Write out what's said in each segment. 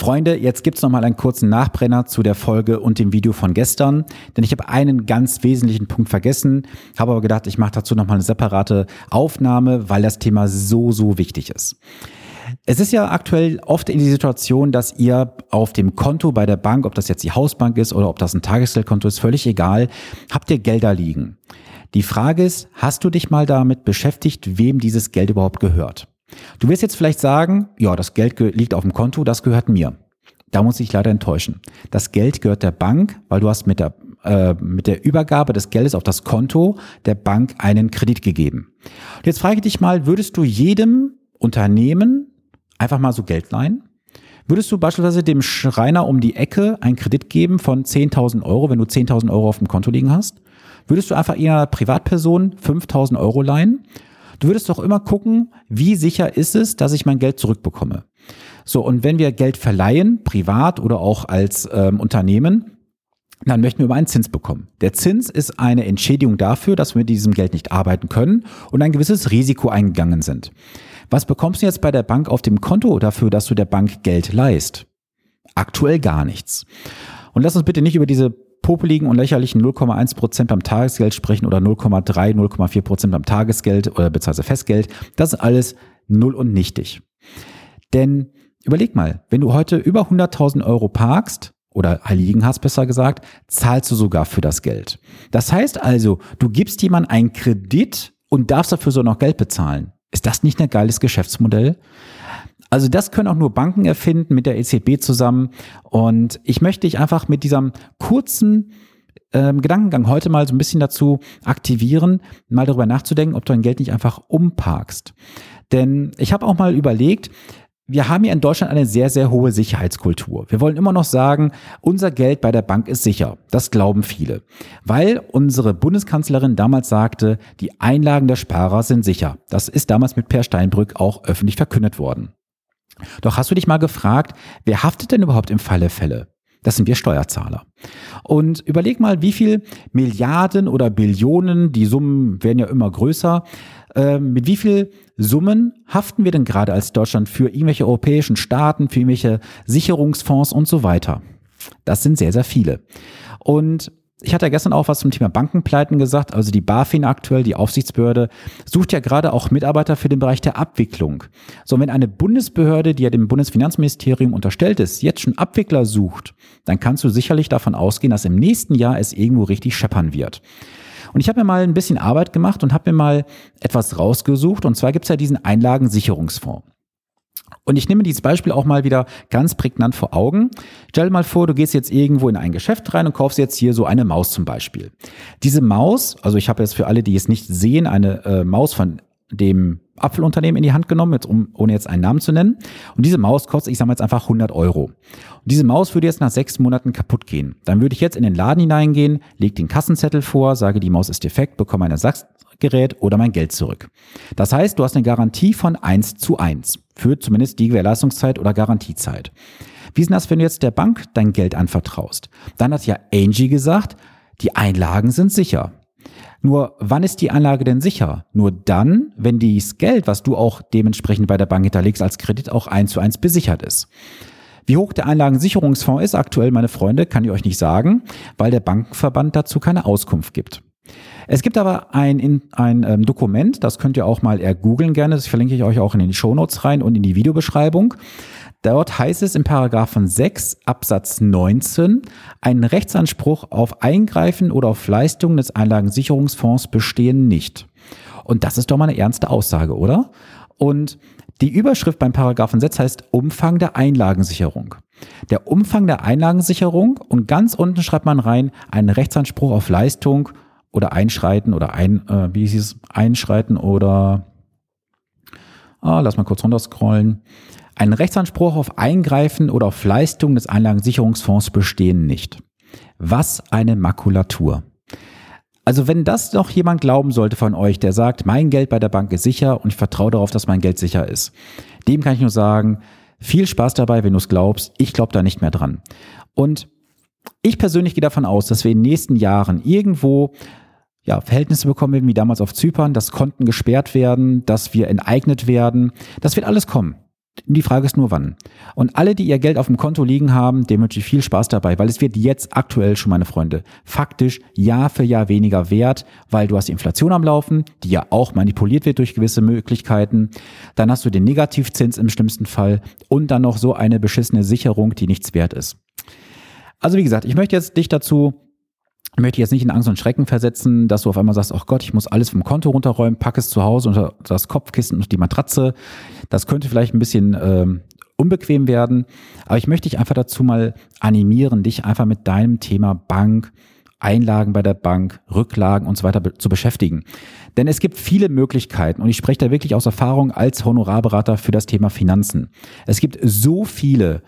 Freunde, jetzt gibt's noch mal einen kurzen Nachbrenner zu der Folge und dem Video von gestern, denn ich habe einen ganz wesentlichen Punkt vergessen, habe aber gedacht, ich mache dazu noch mal eine separate Aufnahme, weil das Thema so, so wichtig ist. Es ist ja aktuell oft in die Situation, dass ihr auf dem Konto bei der Bank, ob das jetzt die Hausbank ist oder ob das ein Tagesgeldkonto ist, völlig egal, habt ihr Gelder liegen. Die Frage ist, hast du dich mal damit beschäftigt, wem dieses Geld überhaupt gehört? Du wirst jetzt vielleicht sagen, ja, das Geld liegt auf dem Konto, das gehört mir. Da muss ich leider enttäuschen. Das Geld gehört der Bank, weil du hast mit der, äh, mit der Übergabe des Geldes auf das Konto der Bank einen Kredit gegeben. Und jetzt frage ich dich mal, würdest du jedem Unternehmen einfach mal so Geld leihen? Würdest du beispielsweise dem Schreiner um die Ecke einen Kredit geben von 10.000 Euro, wenn du 10.000 Euro auf dem Konto liegen hast? Würdest du einfach einer Privatperson 5.000 Euro leihen? Du würdest doch immer gucken, wie sicher ist es, dass ich mein Geld zurückbekomme. So, und wenn wir Geld verleihen, privat oder auch als ähm, Unternehmen, dann möchten wir über einen Zins bekommen. Der Zins ist eine Entschädigung dafür, dass wir mit diesem Geld nicht arbeiten können und ein gewisses Risiko eingegangen sind. Was bekommst du jetzt bei der Bank auf dem Konto dafür, dass du der Bank Geld leist? Aktuell gar nichts. Und lass uns bitte nicht über diese popeligen und lächerlichen 0,1 Prozent beim Tagesgeld sprechen oder 0,3, 0,4 Prozent beim Tagesgeld oder beziehungsweise Festgeld. Das ist alles null und nichtig. Denn überleg mal, wenn du heute über 100.000 Euro parkst, oder liegen hast, besser gesagt, zahlst du sogar für das Geld. Das heißt also, du gibst jemandem einen Kredit und darfst dafür so noch Geld bezahlen. Ist das nicht ein geiles Geschäftsmodell? Also das können auch nur Banken erfinden mit der EZB zusammen. Und ich möchte dich einfach mit diesem kurzen ähm, Gedankengang heute mal so ein bisschen dazu aktivieren, mal darüber nachzudenken, ob du dein Geld nicht einfach umparkst. Denn ich habe auch mal überlegt, wir haben ja in Deutschland eine sehr, sehr hohe Sicherheitskultur. Wir wollen immer noch sagen, unser Geld bei der Bank ist sicher. Das glauben viele. Weil unsere Bundeskanzlerin damals sagte, die Einlagen der Sparer sind sicher. Das ist damals mit Per Steinbrück auch öffentlich verkündet worden. Doch hast du dich mal gefragt, wer haftet denn überhaupt im Falle Fälle? Das sind wir Steuerzahler. Und überleg mal, wie viel Milliarden oder Billionen, die Summen werden ja immer größer, äh, mit wie viel Summen haften wir denn gerade als Deutschland für irgendwelche europäischen Staaten, für irgendwelche Sicherungsfonds und so weiter? Das sind sehr, sehr viele. Und ich hatte ja gestern auch was zum Thema Bankenpleiten gesagt. Also die BaFin aktuell, die Aufsichtsbehörde, sucht ja gerade auch Mitarbeiter für den Bereich der Abwicklung. So, wenn eine Bundesbehörde, die ja dem Bundesfinanzministerium unterstellt ist, jetzt schon Abwickler sucht, dann kannst du sicherlich davon ausgehen, dass im nächsten Jahr es irgendwo richtig scheppern wird. Und ich habe mir mal ein bisschen Arbeit gemacht und habe mir mal etwas rausgesucht. Und zwar gibt es ja diesen Einlagensicherungsfonds. Und ich nehme dieses Beispiel auch mal wieder ganz prägnant vor Augen. Stell dir mal vor, du gehst jetzt irgendwo in ein Geschäft rein und kaufst jetzt hier so eine Maus zum Beispiel. Diese Maus, also ich habe jetzt für alle, die es nicht sehen, eine äh, Maus von dem Apfelunternehmen in die Hand genommen, jetzt um, ohne jetzt einen Namen zu nennen. Und diese Maus kostet, ich sage mal jetzt einfach 100 Euro. Und diese Maus würde jetzt nach sechs Monaten kaputt gehen. Dann würde ich jetzt in den Laden hineingehen, lege den Kassenzettel vor, sage, die Maus ist defekt, bekomme ein Ersatzgerät oder mein Geld zurück. Das heißt, du hast eine Garantie von eins zu eins für zumindest die Gewährleistungszeit oder Garantiezeit. Wie ist denn das, wenn du jetzt der Bank dein Geld anvertraust? Dann hat ja Angie gesagt, die Einlagen sind sicher. Nur wann ist die Anlage denn sicher? Nur dann, wenn das Geld, was du auch dementsprechend bei der Bank hinterlegst, als Kredit auch eins zu eins besichert ist. Wie hoch der Einlagensicherungsfonds ist aktuell, meine Freunde, kann ich euch nicht sagen, weil der Bankenverband dazu keine Auskunft gibt. Es gibt aber ein, ein ähm, Dokument, das könnt ihr auch mal ergoogeln gerne, das verlinke ich euch auch in die Shownotes rein und in die Videobeschreibung. Dort heißt es im Paragraphen 6 Absatz 19, ein Rechtsanspruch auf Eingreifen oder auf Leistungen des Einlagensicherungsfonds bestehen nicht. Und das ist doch mal eine ernste Aussage, oder? Und die Überschrift beim Paragraphen 6 heißt Umfang der Einlagensicherung. Der Umfang der Einlagensicherung und ganz unten schreibt man rein einen Rechtsanspruch auf Leistung oder Einschreiten oder ein, äh, wie hieß es, Einschreiten oder ah, lass mal kurz runterscrollen. Ein Rechtsanspruch auf Eingreifen oder auf Leistung des Einlagensicherungsfonds bestehen nicht. Was eine Makulatur. Also wenn das doch jemand glauben sollte von euch, der sagt, mein Geld bei der Bank ist sicher und ich vertraue darauf, dass mein Geld sicher ist, dem kann ich nur sagen, viel Spaß dabei, wenn du es glaubst. Ich glaube da nicht mehr dran. Und ich persönlich gehe davon aus, dass wir in den nächsten Jahren irgendwo ja, Verhältnisse bekommen, wie damals auf Zypern, dass Konten gesperrt werden, dass wir enteignet werden. Das wird alles kommen. Die Frage ist nur wann. Und alle, die ihr Geld auf dem Konto liegen haben, dem wünsche ich viel Spaß dabei, weil es wird jetzt aktuell schon, meine Freunde, faktisch Jahr für Jahr weniger wert, weil du hast die Inflation am Laufen, die ja auch manipuliert wird durch gewisse Möglichkeiten. Dann hast du den Negativzins im schlimmsten Fall und dann noch so eine beschissene Sicherung, die nichts wert ist. Also wie gesagt, ich möchte jetzt dich dazu ich möchte jetzt nicht in Angst und Schrecken versetzen, dass du auf einmal sagst, ach Gott, ich muss alles vom Konto runterräumen, pack es zu Hause unter das Kopfkissen und die Matratze. Das könnte vielleicht ein bisschen ähm, unbequem werden, aber ich möchte dich einfach dazu mal animieren, dich einfach mit deinem Thema Bank, Einlagen bei der Bank, Rücklagen und so weiter zu beschäftigen. Denn es gibt viele Möglichkeiten und ich spreche da wirklich aus Erfahrung als Honorarberater für das Thema Finanzen. Es gibt so viele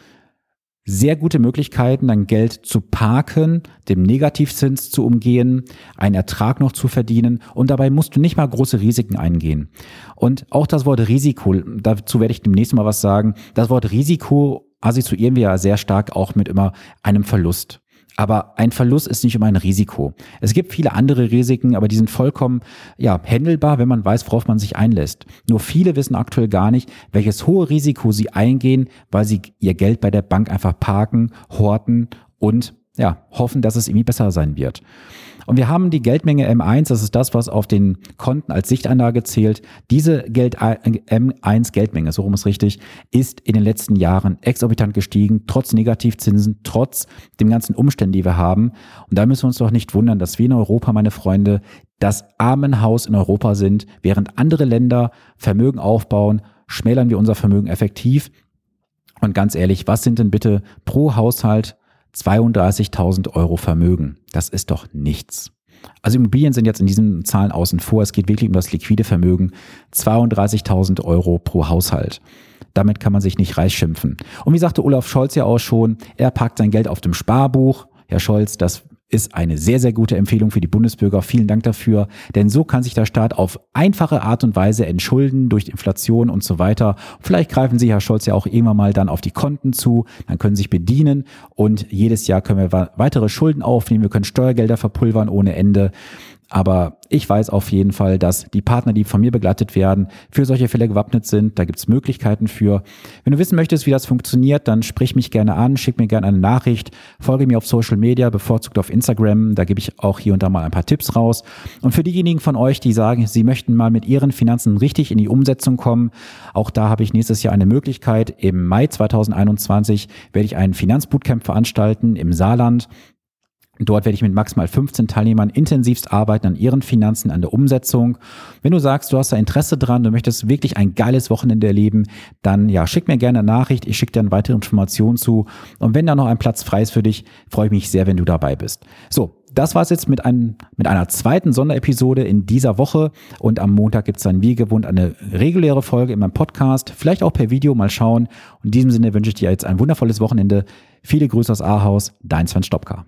sehr gute Möglichkeiten, dein Geld zu parken, dem Negativzins zu umgehen, einen Ertrag noch zu verdienen und dabei musst du nicht mal große Risiken eingehen. Und auch das Wort Risiko, dazu werde ich demnächst mal was sagen, das Wort Risiko assoziieren wir ja sehr stark auch mit immer einem Verlust. Aber ein Verlust ist nicht immer ein Risiko. Es gibt viele andere Risiken, aber die sind vollkommen ja, händelbar, wenn man weiß, worauf man sich einlässt. Nur viele wissen aktuell gar nicht, welches hohe Risiko sie eingehen, weil sie ihr Geld bei der Bank einfach parken, horten und ja, hoffen, dass es irgendwie besser sein wird. Und wir haben die Geldmenge M1, das ist das, was auf den Konten als Sichtanlage zählt. Diese Geld M1 Geldmenge, so rum ist richtig, ist in den letzten Jahren exorbitant gestiegen, trotz Negativzinsen, trotz dem ganzen Umständen, die wir haben. Und da müssen wir uns doch nicht wundern, dass wir in Europa, meine Freunde, das Armenhaus in Europa sind, während andere Länder Vermögen aufbauen, schmälern wir unser Vermögen effektiv. Und ganz ehrlich, was sind denn bitte pro Haushalt 32.000 Euro Vermögen. Das ist doch nichts. Also Immobilien sind jetzt in diesen Zahlen außen vor. Es geht wirklich um das liquide Vermögen. 32.000 Euro pro Haushalt. Damit kann man sich nicht reich schimpfen. Und wie sagte Olaf Scholz ja auch schon, er packt sein Geld auf dem Sparbuch. Herr Scholz, das ist eine sehr, sehr gute Empfehlung für die Bundesbürger. Vielen Dank dafür. Denn so kann sich der Staat auf einfache Art und Weise entschulden durch Inflation und so weiter. Vielleicht greifen Sie, Herr Scholz, ja auch immer mal dann auf die Konten zu. Dann können Sie sich bedienen und jedes Jahr können wir weitere Schulden aufnehmen. Wir können Steuergelder verpulvern ohne Ende. Aber ich weiß auf jeden Fall, dass die Partner, die von mir begleitet werden, für solche Fälle gewappnet sind. Da gibt es Möglichkeiten für. Wenn du wissen möchtest, wie das funktioniert, dann sprich mich gerne an, schick mir gerne eine Nachricht, folge mir auf Social Media, bevorzugt auf Instagram. Da gebe ich auch hier und da mal ein paar Tipps raus. Und für diejenigen von euch, die sagen, sie möchten mal mit ihren Finanzen richtig in die Umsetzung kommen, auch da habe ich nächstes Jahr eine Möglichkeit. Im Mai 2021 werde ich einen Finanzbootcamp veranstalten im Saarland. Dort werde ich mit maximal 15 Teilnehmern intensivst arbeiten an ihren Finanzen, an der Umsetzung. Wenn du sagst, du hast da Interesse dran, du möchtest wirklich ein geiles Wochenende erleben, dann ja, schick mir gerne eine Nachricht, ich schicke dir dann weitere Informationen zu. Und wenn da noch ein Platz frei ist für dich, freue ich mich sehr, wenn du dabei bist. So, das war es jetzt mit, einem, mit einer zweiten Sonderepisode in dieser Woche. Und am Montag gibt es dann wie gewohnt eine reguläre Folge in meinem Podcast, vielleicht auch per Video, mal schauen. In diesem Sinne wünsche ich dir jetzt ein wundervolles Wochenende. Viele Grüße aus Ahaus, dein Sven Stopka.